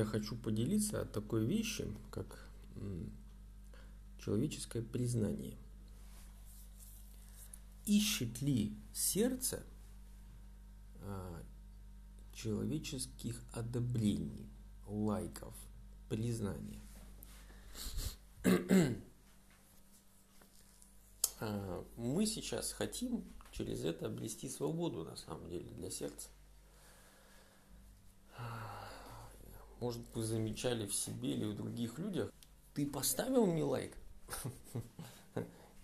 друзья, хочу поделиться такой вещи, как человеческое признание. Ищет ли сердце а, человеческих одобрений, лайков, признания? А, мы сейчас хотим через это обрести свободу, на самом деле, для сердца. Может, вы замечали в себе или в других людях, ты поставил мне лайк?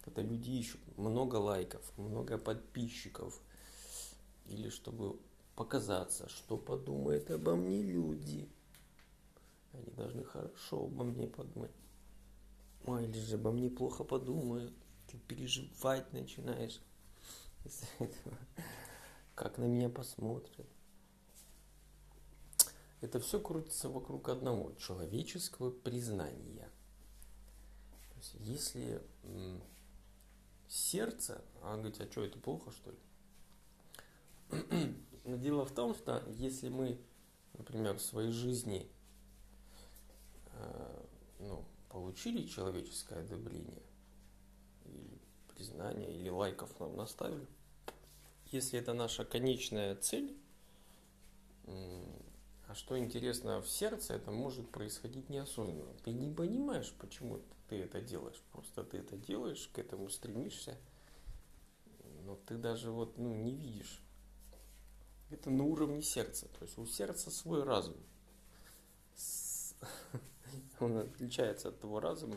Когда люди ищут много лайков, много подписчиков, или чтобы показаться, что подумают обо мне люди. Они должны хорошо обо мне подумать. Ой, или же обо мне плохо подумают. Ты переживать начинаешь из-за этого. Как на меня посмотрят. Это все крутится вокруг одного человеческого признания. То есть, если сердце, а говорит, а что, это плохо, что ли? Но дело в том, что если мы, например, в своей жизни э, ну, получили человеческое одобрение, или признание, или лайков нам наставили, если это наша конечная цель, а что интересно в сердце, это может происходить неосознанно. Ты не понимаешь, почему ты это делаешь. Просто ты это делаешь, к этому стремишься, но ты даже вот ну, не видишь. Это на уровне сердца. То есть у сердца свой разум. Он отличается от того разума,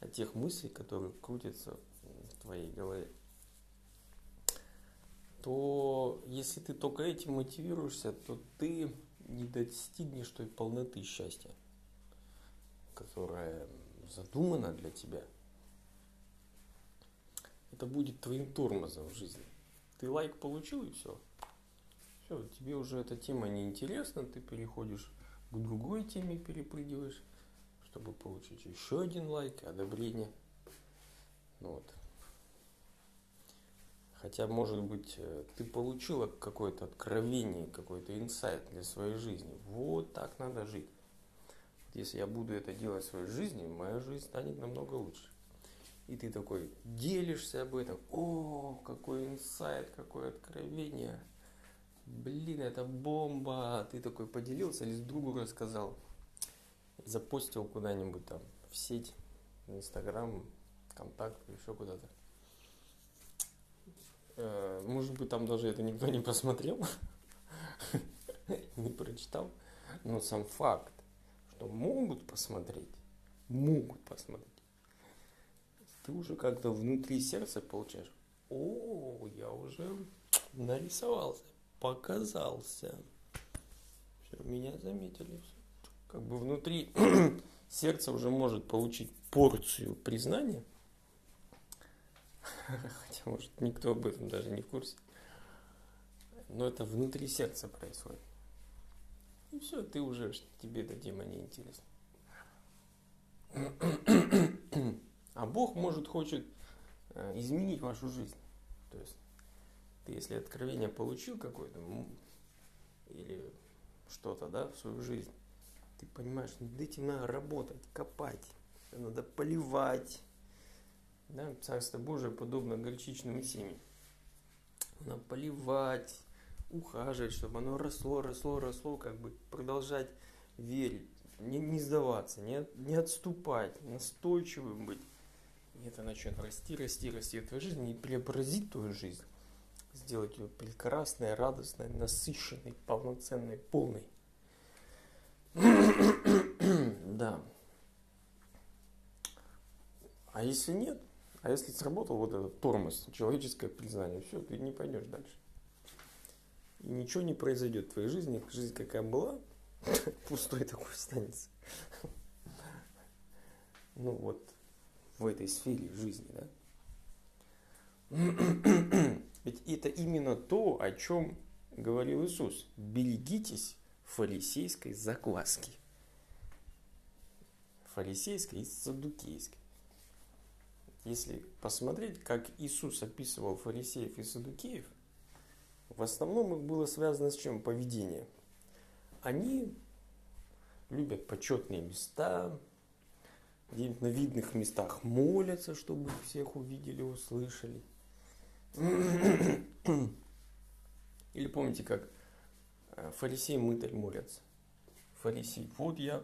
от тех мыслей, которые крутятся в твоей голове то если ты только этим мотивируешься, то ты не достигнешь той полноты счастья, которая задумана для тебя. Это будет твоим тормозом в жизни. Ты лайк получил и все. Все, тебе уже эта тема не интересна, ты переходишь к другой теме, перепрыгиваешь, чтобы получить еще один лайк, одобрение. Ну вот. Хотя, может быть, э, ты получила какое-то откровение, какой-то инсайт для своей жизни. Вот так надо жить. Если я буду это делать в своей жизни, моя жизнь станет намного лучше. И ты такой делишься об этом. О, какой инсайт, какое откровение. Блин, это бомба. Ты такой поделился или с другу рассказал. Запостил куда-нибудь там в сеть, в Инстаграм, контакт, еще куда-то. Может быть, там даже это никто не посмотрел, не прочитал. Но сам факт, что могут посмотреть, могут посмотреть, ты уже как-то внутри сердца получаешь, о, я уже нарисовался, показался. Все, меня заметили. Как бы внутри сердца уже может получить порцию признания – Хотя, может, никто об этом даже не в курсе. Но это внутри сердца происходит. И все, ты уже, тебе эта тема не интересна. А Бог, может, хочет э, изменить вашу жизнь. То есть, ты если откровение получил какое-то, или что-то, да, в свою жизнь, ты понимаешь, над этим надо работать, копать, надо поливать, да, Царство Божие подобно горчичным семени. Надо поливать, ухаживать, чтобы оно росло, росло, росло, как бы продолжать верить, не, не сдаваться, не, не отступать, настойчивым быть. И это начнет расти, расти, расти в твоей жизни и преобразить твою жизнь. Сделать ее прекрасной, радостной, насыщенной, полноценной, полной. да. А если нет, а если сработал вот этот тормоз, человеческое признание, все, ты не пойдешь дальше. И ничего не произойдет в твоей жизни, жизнь какая была, пустой такой останется. Ну вот, в этой сфере жизни, да? Ведь это именно то, о чем говорил Иисус. Берегитесь фарисейской закваски. Фарисейской и садукейской. Если посмотреть, как Иисус описывал фарисеев и садукеев, в основном их было связано с чем? Поведение. Они любят почетные места, где-нибудь на видных местах молятся, чтобы всех увидели, услышали. Или помните, как э, фарисей мытарь молятся? Фарисей, вот я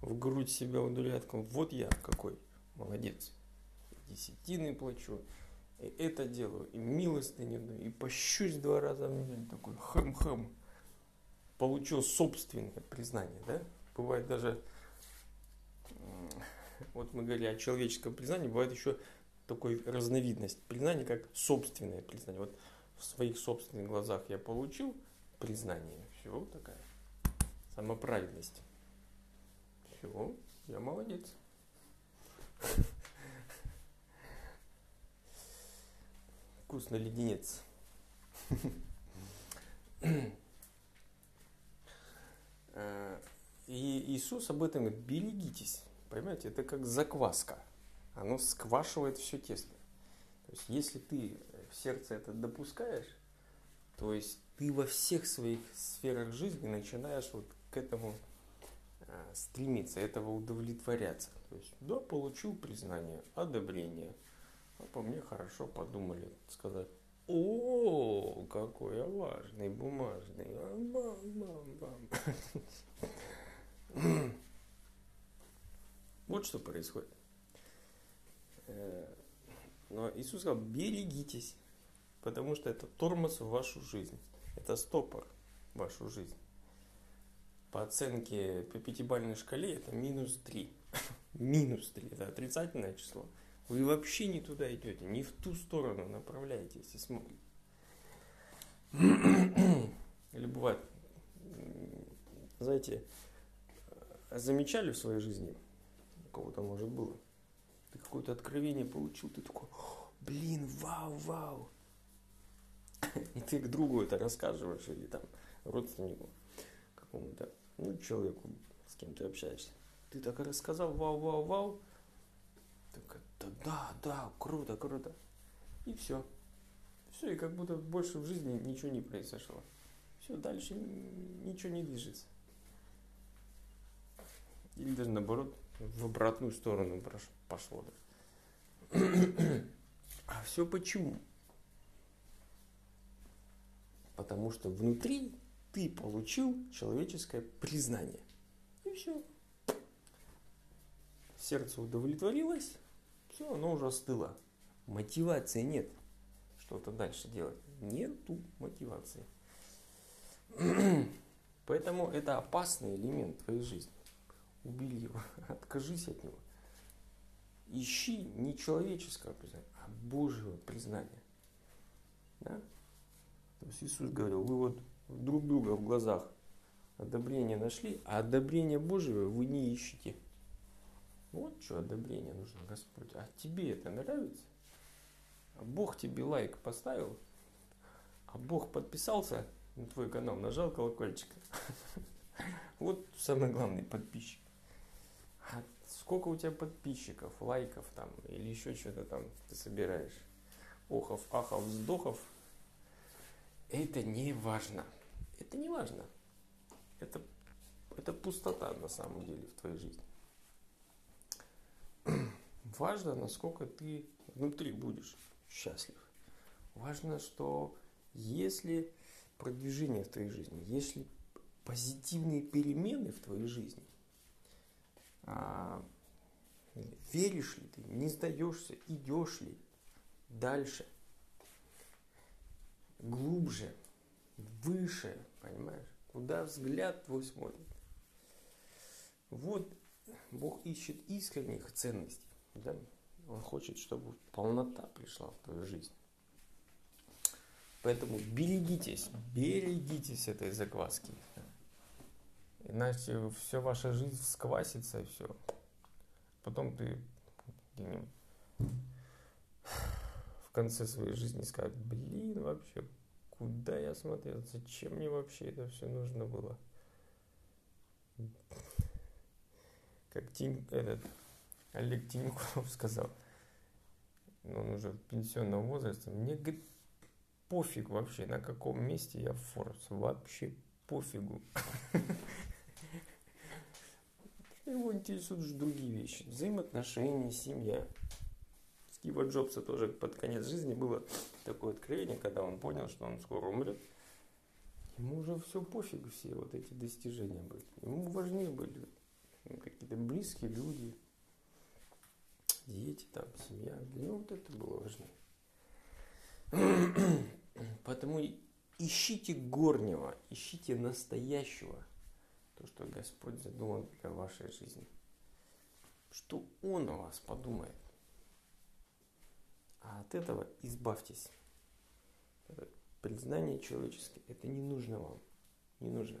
в грудь себя удуляет, вот я какой молодец. Десятины плачу, и это делаю, и милостыню и пощусь два раза в неделю, такой хэм-хэм. Получил собственное признание, да? Бывает даже, вот мы говорили о человеческом признании, бывает еще такой разновидность признания, как собственное признание. Вот в своих собственных глазах я получил признание, все, такая самоправедность. Все, я молодец. Вкусный леденец. И Иисус об этом говорит, берегитесь. Понимаете, это как закваска. Оно сквашивает все тесто. То есть, если ты в сердце это допускаешь, то есть ты во всех своих сферах жизни начинаешь вот к этому э, стремиться, этого удовлетворяться. То есть, да, получил признание, одобрение. А по мне хорошо подумали, сказать, о, какой я важный, бумажный. Вот что происходит. Э, но Иисус сказал, берегитесь, потому что это тормоз в вашу жизнь. Это стопор в вашу жизнь. По оценке по пятибалльной шкале это минус 3. минус 3, это отрицательное число. Вы вообще не туда идете, не в ту сторону направляетесь, если смотрите. Или бывает, знаете, замечали в своей жизни, у кого-то может было, ты какое-то откровение получил, ты такой, блин, вау, вау. И ты к другу это рассказываешь, или там родственнику какому-то, ну, человеку, с кем ты общаешься. Ты так рассказал, вау, вау, вау. Так, да, да, да, круто, круто. И все. Все, и как будто больше в жизни ничего не произошло. Все, дальше ничего не движется. Или даже наоборот, в обратную сторону пошло. А все почему? Потому что внутри ты получил человеческое признание. И все. Сердце удовлетворилось, все, оно уже остыло. Мотивации нет что-то дальше делать. Нету мотивации. Поэтому это опасный элемент твоей жизни. Убери его, откажись от него. Ищи не человеческого признания, а Божьего признания. Да? То есть Иисус говорил, вы вот друг друга в глазах одобрение нашли, а одобрение Божьего вы не ищете. Вот что одобрение нужно, Господь. А тебе это нравится? А Бог тебе лайк поставил, а Бог подписался на твой канал, нажал колокольчик. Вот самый главный подписчик. А сколько у тебя подписчиков, лайков там, или еще что-то там ты собираешь? Охов, ахов, вздохов. Это не важно. Это не важно. Это, это пустота на самом деле в твоей жизни. Важно, насколько ты внутри будешь счастлив. Важно, что если продвижение в твоей жизни, если позитивные перемены в твоей жизни, а, веришь ли ты, не сдаешься, идешь ли дальше, глубже, выше, понимаешь, куда взгляд твой смотрит. Вот Бог ищет искренних ценностей. Да? Он хочет, чтобы полнота пришла в твою жизнь. Поэтому берегитесь, берегитесь этой закваски. Иначе вся ваша жизнь сквасится и все. Потом ты в конце своей жизни скажешь, блин, вообще, куда я смотрел, зачем мне вообще это все нужно было? Как Тим, этот, Олег Тиньков сказал, он уже в пенсионном возрасте, мне говорит, пофиг вообще, на каком месте я в Форбс, вообще пофигу. его интересуют уже другие вещи. Взаимоотношения, семья. Стива Джобса тоже под конец жизни было такое откровение, когда он понял, что он скоро умрет. Ему уже все пофиг, все вот эти достижения были. Ему важнее были какие-то близкие люди, дети, там, семья. Для него вот это было важнее. Поэтому ищите горнего, ищите настоящего, то, что Господь задумал для вашей жизни. Что Он о вас подумает. А от этого избавьтесь. Это признание человеческое, это не нужно вам. Не нужно.